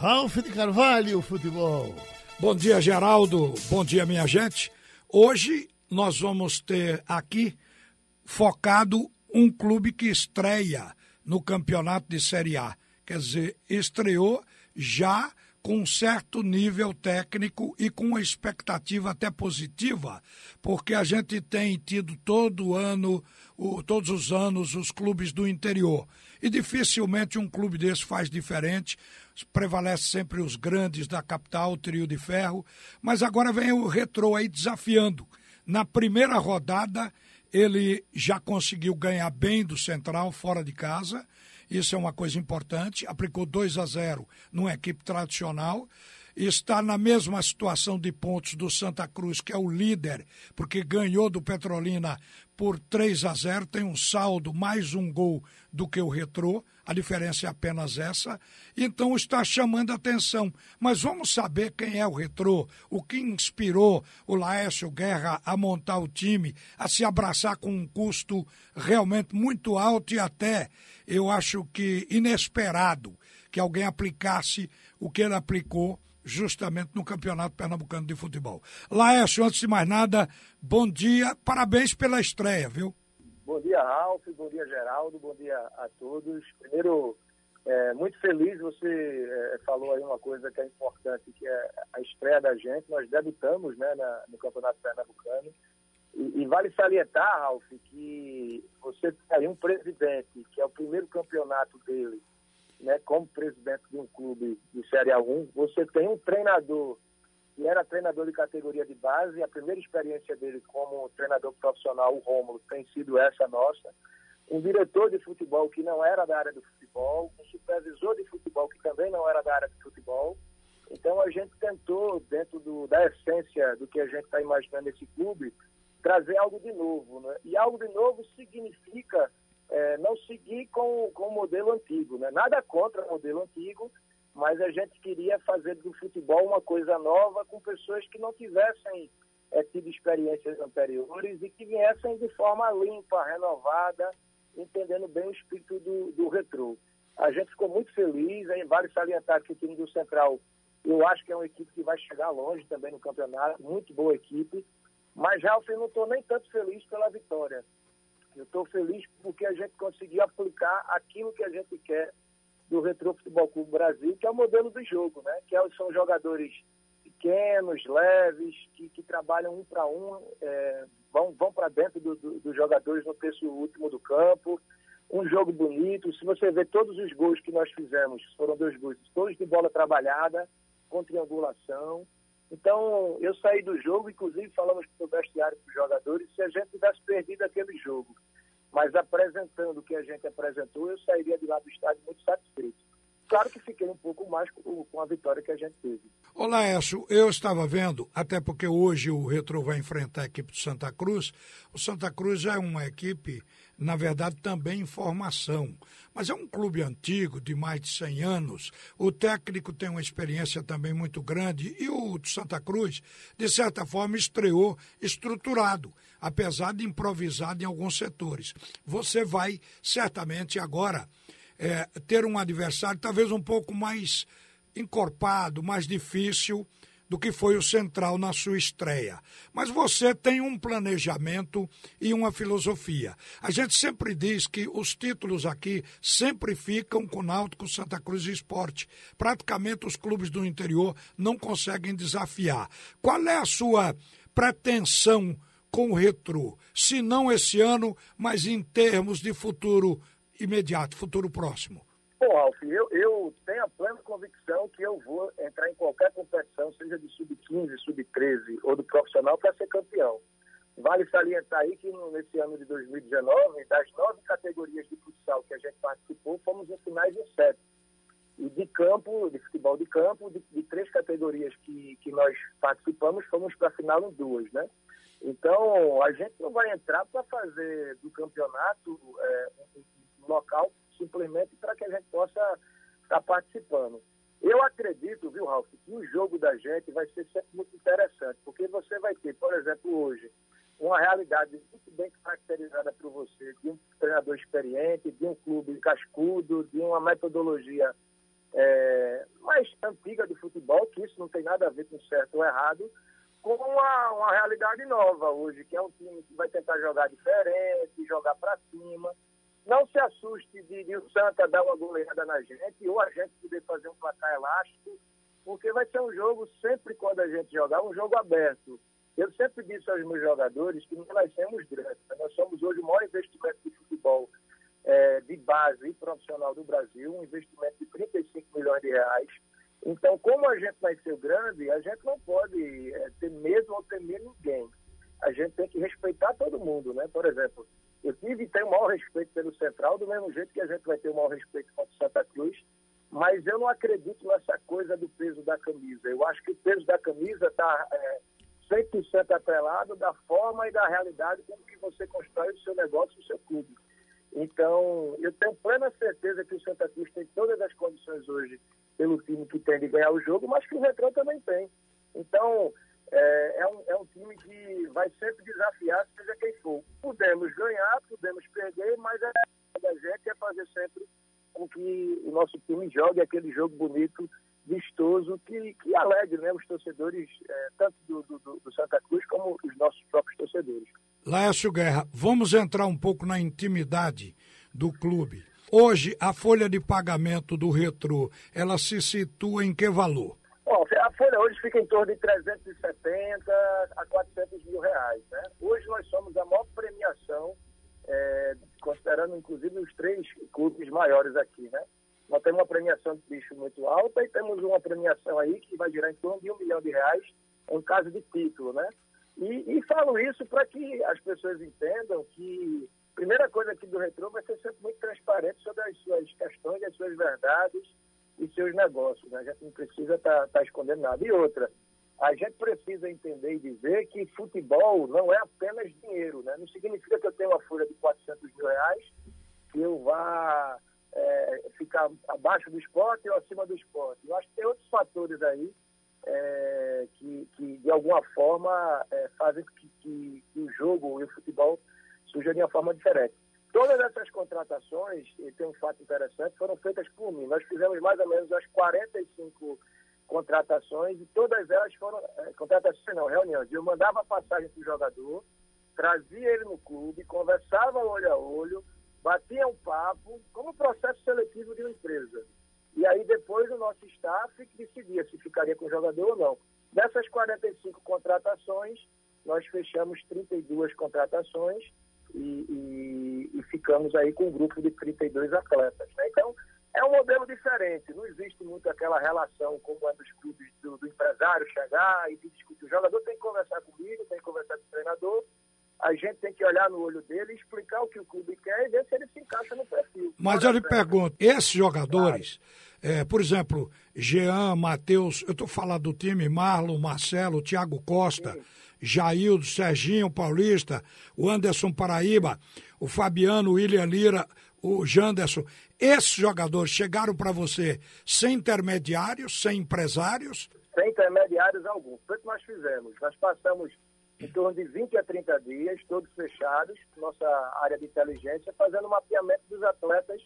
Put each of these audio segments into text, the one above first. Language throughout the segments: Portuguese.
Ralf de Carvalho, futebol. Bom dia, Geraldo. Bom dia, minha gente. Hoje nós vamos ter aqui focado um clube que estreia no campeonato de Série A. Quer dizer, estreou já com um certo nível técnico e com uma expectativa até positiva, porque a gente tem tido todo ano, o, todos os anos, os clubes do interior. E dificilmente um clube desse faz diferente. Prevalece sempre os grandes da capital, o trio de ferro. Mas agora vem o retrô aí desafiando. Na primeira rodada, ele já conseguiu ganhar bem do Central, fora de casa isso é uma coisa importante. Aplicou 2 a 0 numa equipe tradicional. Está na mesma situação de pontos do Santa Cruz, que é o líder, porque ganhou do Petrolina por 3 a 0, tem um saldo mais um gol do que o Retrô, a diferença é apenas essa, então está chamando atenção. Mas vamos saber quem é o Retrô, o que inspirou o Laércio Guerra a montar o time, a se abraçar com um custo realmente muito alto e até, eu acho que inesperado, que alguém aplicasse o que ele aplicou justamente no Campeonato Pernambucano de Futebol. Laércio, antes de mais nada, bom dia, parabéns pela estreia, viu? Bom dia, Ralf, bom dia, Geraldo, bom dia a todos. Primeiro, é, muito feliz, você é, falou aí uma coisa que é importante, que é a estreia da gente. Nós debutamos né, na, no Campeonato Pernambucano. E, e, vale salientar, Ralf, que você tem um presidente, que é o primeiro campeonato dele, né, como presidente de um clube de Série A1, você tem um treinador que era treinador de categoria de base, a primeira experiência dele como treinador profissional, o Rômulo, tem sido essa nossa, um diretor de futebol que não era da área do futebol, um supervisor de futebol que também não era da área de futebol. Então a gente tentou, dentro do, da essência do que a gente está imaginando nesse clube, trazer algo de novo. Né? E algo de novo significa é, não seguir com, com o modelo antigo. Né? Nada contra o modelo antigo, mas a gente queria fazer do futebol uma coisa nova com pessoas que não tivessem é, tido experiências anteriores e que viessem de forma limpa, renovada, entendendo bem o espírito do, do retrô. A gente ficou muito feliz, aí vale salientar que o time do Central, eu acho que é uma equipe que vai chegar longe também no campeonato, muito boa equipe, mas já eu não estou nem tanto feliz pela vitória. Eu estou feliz porque a gente conseguiu aplicar aquilo que a gente quer do Retro Futebol Clube Brasil, que é o modelo do jogo, né? Que é são jogadores pequenos, leves, que, que trabalham um para um, é, vão, vão para dentro dos do, do jogadores no terço último do campo. Um jogo bonito. Se você ver todos os gols que nós fizemos, foram dois gols, todos de bola trabalhada, com triangulação. Então, eu saí do jogo, inclusive falamos para o vestiário para os jogadores, se a gente tivesse perdido aquele jogo, mas apresentando o que a gente apresentou, eu sairia de lá do estádio muito satisfeito. Claro que fiquei um pouco mais com, a vitória que a gente teve. Olá, Écio. Eu estava vendo, até porque hoje o Retro vai enfrentar a equipe do Santa Cruz. O Santa Cruz é uma equipe, na verdade, também em formação. Mas é um clube antigo, de mais de 100 anos. O técnico tem uma experiência também muito grande. E o Santa Cruz, de certa forma, estreou estruturado, apesar de improvisado em alguns setores. Você vai, certamente, agora é, ter um adversário talvez um pouco mais encorpado, mais difícil do que foi o Central na sua estreia. Mas você tem um planejamento e uma filosofia. A gente sempre diz que os títulos aqui sempre ficam com Náutico, Santa Cruz e Esporte. Praticamente os clubes do interior não conseguem desafiar. Qual é a sua pretensão com o Retro? Se não esse ano, mas em termos de futuro imediato, futuro próximo? Bom, Alf, eu, eu tenho a plena convicção que eu vou entrar em qualquer competição, seja de sub-15, sub-13 ou do profissional, para ser campeão. Vale salientar aí que nesse ano de 2019, das nove categorias de futsal que a gente participou, fomos em finais em sete. E de campo, de futebol de campo, de, de três categorias que, que nós participamos, fomos para a final em duas, né? Então, a gente não vai entrar para fazer do campeonato é, local, simplesmente para que a gente possa estar participando. Eu acredito, viu, Ralf, que o jogo da gente vai ser sempre muito interessante, porque você vai ter, por exemplo, hoje, uma realidade muito bem caracterizada por você, de um treinador experiente, de um clube cascudo, de uma metodologia é, mais não tem nada a ver com certo ou errado, com uma, uma realidade nova hoje, que é um time que vai tentar jogar diferente, jogar para cima. Não se assuste de, de, o Santa dar uma goleada na gente ou a gente poder fazer um placar elástico, porque vai ser um jogo, sempre quando a gente jogar, um jogo aberto. Eu sempre disse aos meus jogadores que nós somos grandes. Nós somos hoje o maior investimento de futebol é, de base e profissional do Brasil, um investimento de 35 milhões de reais. Então, como a gente nasceu grande, a gente não pode é, ter medo ou temer ninguém. A gente tem que respeitar todo mundo, né? Por exemplo, eu tive e tenho o maior respeito pelo Central, do mesmo jeito que a gente vai ter o maior respeito contra o Santa Cruz, mas eu não acredito nessa coisa do peso da camisa. Eu acho que o peso da camisa está é, 100% atrelado da forma e da realidade como que você constrói o seu negócio, o seu clube. Então, eu tenho plena certeza que o Santa Cruz tem todas as condições hoje, pelo time que tem de ganhar o jogo, mas que o Retrô também tem. Então, é, é, um, é um time que vai sempre desafiar, seja quem for. Podemos ganhar, podemos perder, mas a da gente é fazer sempre com que o nosso time jogue aquele jogo bonito, vistoso, que, que alegre né, os torcedores, é, tanto do, do, do Santa Cruz como os nossos próprios torcedores. Laércio Guerra, vamos entrar um pouco na intimidade do clube. Hoje, a folha de pagamento do Retro, ela se situa em que valor? Bom, hoje fica em torno de 370 a 400 mil reais. Né? Hoje nós somos a maior premiação, é, considerando inclusive os três clubes maiores aqui. Né? Nós temos uma premiação de bicho muito alta e temos uma premiação aí que vai girar em torno de um milhão de reais em caso de título. Né? E, e falo isso para que as pessoas entendam que a primeira coisa aqui do Retro vai ser sempre muito transparente sobre as suas questões, as suas verdades e seus negócios. Né? A gente não precisa estar tá, tá escondendo nada. E outra, a gente precisa entender e dizer que futebol não é apenas dinheiro. Né? Não significa que eu tenho uma folha de 400 mil reais que eu vá é, ficar abaixo do esporte ou acima do esporte. Eu acho que tem outros fatores aí é, que, que, de alguma forma, é, fazem que, que, que, o jogo e o futebol surjam de uma forma diferente. Todas essas contratações, e tem um fato interessante, foram feitas por mim. Nós fizemos mais ou menos as 45 contratações e todas elas foram é, contratações, não, reuniões. Eu mandava passagem para o jogador, trazia ele no clube, conversava olho a olho, batia um papo, como processo seletivo de uma empresa. E aí depois o nosso staff decidia se ficaria com o jogador ou não. Dessas 45 contratações, nós fechamos 32 contratações e, e, e ficamos aí com um grupo de 32 atletas. Né? Então, é um modelo diferente. Não existe muito aquela relação como é dos clubes do, do empresário chegar e discutir. O jogador tem que conversar comigo, tem que conversar com o treinador a gente tem que olhar no olho dele, explicar o que o clube quer e ver se ele se encaixa no perfil. Mas eu lhe pergunto, esses jogadores, é, por exemplo, Jean, Matheus, eu estou falando do time, Marlon, Marcelo, Thiago Costa, Sim. Jaildo, Serginho Paulista, o Anderson Paraíba, o Fabiano, o William Lira, o Janderson, esses jogadores chegaram para você sem intermediários, sem empresários? Sem intermediários algum. Foi o que nós fizemos. Nós passamos em torno de 20 a 30 dias, todos fechados, nossa área de inteligência, fazendo um mapeamento dos atletas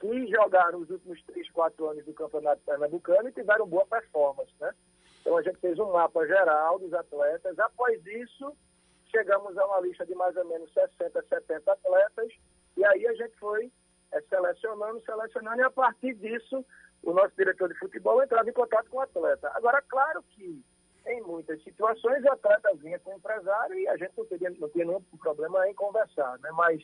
que jogaram os últimos 3, 4 anos do Campeonato Pernambucano e tiveram boa performance, né? Então a gente fez um mapa geral dos atletas. Após isso, chegamos a uma lista de mais ou menos 60, 70 atletas e aí a gente foi é, selecionando, selecionando e a partir disso o nosso diretor de futebol entrava em contato com o atleta. Agora, claro que em muitas situações o atleta vinha com o empresário e a gente não, teria, não tinha nenhum problema em conversar, né? Mas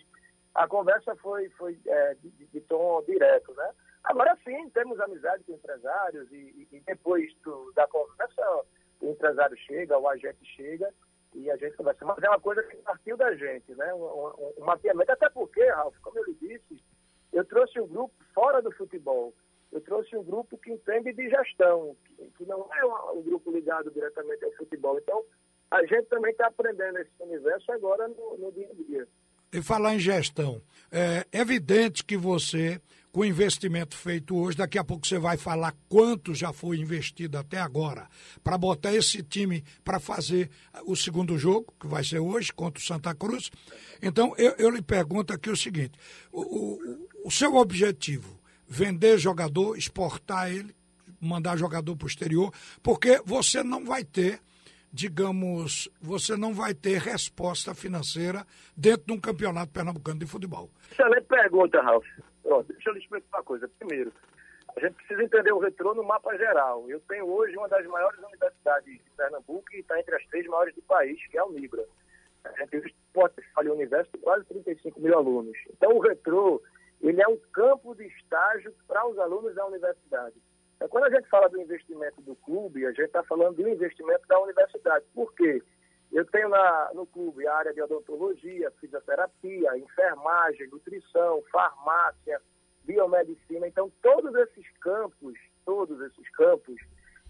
a conversa foi, foi é, de, de, tom direto, né? Agora sim, temos amizade com empresários e, e depois do, da conversa o empresário chega, o agente chega e a gente conversa. Mas é uma coisa que partiu da gente, né? Um, um, mapeamento, até porque, Ralf, como eu lhe disse, eu trouxe um grupo fora do futebol eu trouxe um grupo que entende de gestão, que, que não é um, um, grupo ligado diretamente ao futebol. Então, a gente também está aprendendo esse universo agora no, no, dia a dia. E falar em gestão, é evidente que você, com o investimento feito hoje, daqui a pouco você vai falar quanto já foi investido até agora para botar esse time para fazer o segundo jogo, que vai ser hoje, contra o Santa Cruz. Então, eu, eu lhe pergunto aqui o seguinte: o, o, o seu objetivo vender jogador, exportar ele, mandar jogador para o exterior, porque você não vai ter, digamos, você não vai ter resposta financeira dentro de um campeonato pernambucano de futebol. Excelente pergunta, Ralf. Deixa eu lhe explicar uma coisa. Primeiro, a gente precisa entender o retrô no mapa geral. Eu tenho hoje uma das maiores universidades de Pernambuco e está entre as três maiores do país, que é a Unibra. A gente um universo de quase 35 mil alunos. Então, o retrô, ele é um campo de estágio para os alunos da universidade. Então, quando a gente fala do investimento do clube, a gente está falando do investimento da universidade. Por quê? Eu tenho na, no clube a área de odontologia, fisioterapia, enfermagem, nutrição, farmácia, biomedicina. Então, todos esses campos, todos esses campos,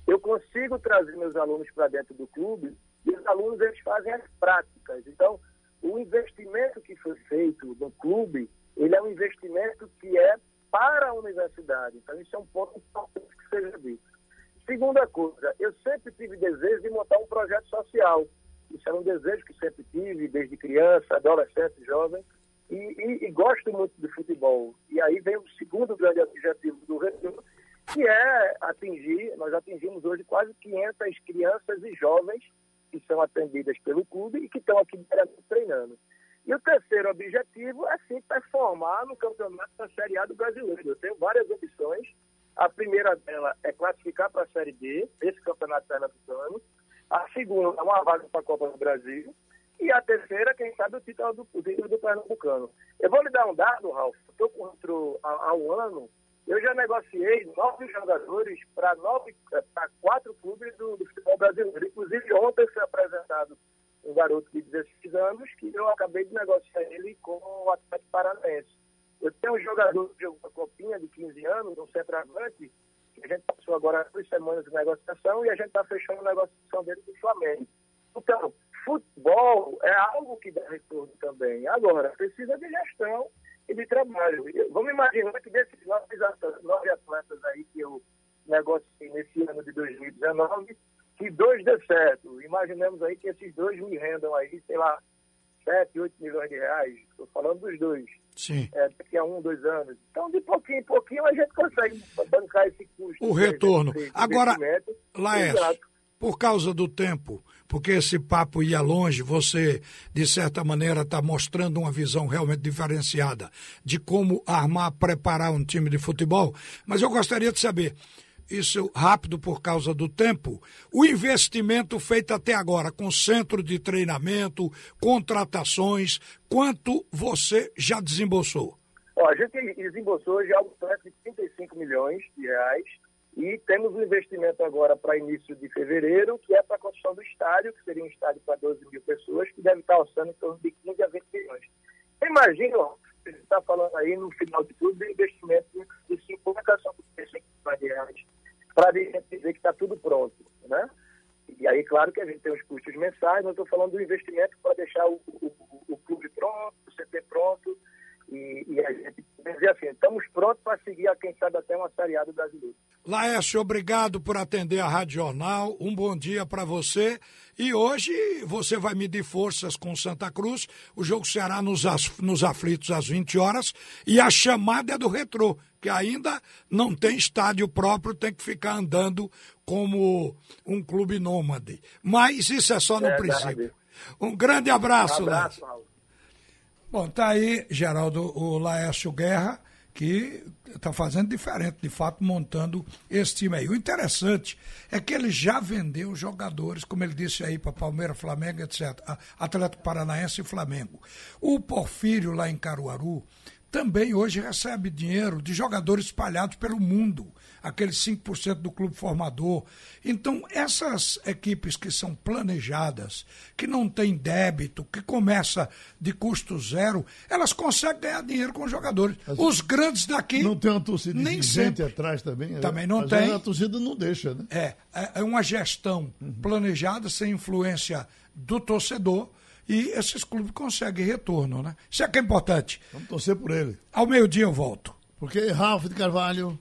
eu consigo trazer meus alunos para dentro do clube e os alunos eles fazem as práticas. Então, o investimento que foi feito no clube, ele é um investimento que é para a universidade. Então, isso é um ponto importante que seja dito. Segunda coisa, eu sempre tive desejo de montar um projeto social. Isso era um desejo que sempre tive, desde criança, adolescente, jovem, e, e, e gosto muito de futebol. E aí vem o segundo grande objetivo do Retiro, que é atingir, nós atingimos hoje quase 500 crianças e jovens que são atendidas pelo clube e que estão aqui treinando. E o terceiro objetivo é sim performar no campeonato da Série A do Brasileiro. Eu tenho várias opções. A primeira dela é classificar para a Série B, esse campeonato pernambucano. A segunda é uma vaga para a Copa do Brasil. E a terceira, quem sabe, o título do, o título do Pernambucano. Eu vou lhe dar um dado, Ralf. Estou com outro há, há um ano. Eu já negociei nove jogadores nove, para quatro clubes do, do, futebol brasileiro. Inclusive, ontem foi apresentado um garoto de 16 anos que eu acabei de negociar ele com o Atlético Paranaense. Eu tenho um jogador de uma copinha de 15 anos, um centroavante, que a gente passou agora duas semanas de negociação e a gente está fechando a negociação dele com o Flamengo. Então, futebol é algo que dá retorno também. Agora, precisa de gestão e de trabalho. Vamos imaginar que desses nove, nove atletas aí que eu negociei nesse ano de 2019, que dois dê certo. Imaginemos aí que esses dois me rendam aí, sei lá, 7, 8 milhões de reais. Estou falando dos dois. Sim. É, daqui a um, dois anos. Então, de pouquinho em pouquinho, a gente consegue bancar esse custo. O retorno. Agora, Laércio, por causa do tempo, porque esse papo ia longe, você, de certa maneira, está mostrando uma visão realmente diferenciada de como armar, preparar um time de futebol. Mas eu gostaria de saber, isso rápido por causa do tempo, o investimento feito até agora, com centro de treinamento, contratações, quanto você já desembolsou? Ó, a gente desembolsou já algo de 35 milhões de reais e temos um investimento agora para início de fevereiro, que é para a construção do estádio, que seria um estádio para 12 mil pessoas, que deve estar orçando em torno de 15 a 20 milhões. Imagina, você está falando aí no final de tudo, de investimento de 50 a 55 milhões de reais, para dizer que está tudo pronto. Né? E aí, claro que a gente tem os custos mensais, mas estou falando do investimento para deixar o, o, o, clube pronto, o CT pronto, e, e a gente dizer assim, estamos prontos para seguir, a quem sabe, até uma Série A do Brasileiro. Laércio, obrigado por atender a Rádio Jornal. Um bom dia para você. E hoje você vai medir forças com Santa Cruz. O jogo será nos, nos aflitos às 20 horas. E a chamada é do retrô, que ainda não tem estádio próprio, tem que ficar andando como um clube nômade. Mas isso é só no é, princípio. Um grande abraço, um abraço Laércio. Bom, tá aí, Geraldo, o Laércio Guerra, que está fazendo diferente, de fato, montando esse time aí. O interessante é que ele já vendeu jogadores, como ele disse aí, para Palmeiras, Flamengo, etc. Atlético Paranaense e Flamengo. O Porfírio, lá em Caruaru, também hoje recebe dinheiro de jogadores espalhados pelo mundo aqueles 5% do clube formador. Então, essas equipes que são planejadas, que não têm débito, que começa de custo zero, elas conseguem ganhar dinheiro com os jogadores. Mas os grandes daqui. Não tem uma torcida nem sempre atrás também? Né? Também não tem. A torcida não deixa, né? É, é, é uma gestão uhum. planejada, sem influência do torcedor e esses clubes conseguem retorno, né? Isso é que é importante. Vamos torcer por ele. Ao meio-dia eu volto. Porque Ralf de Carvalho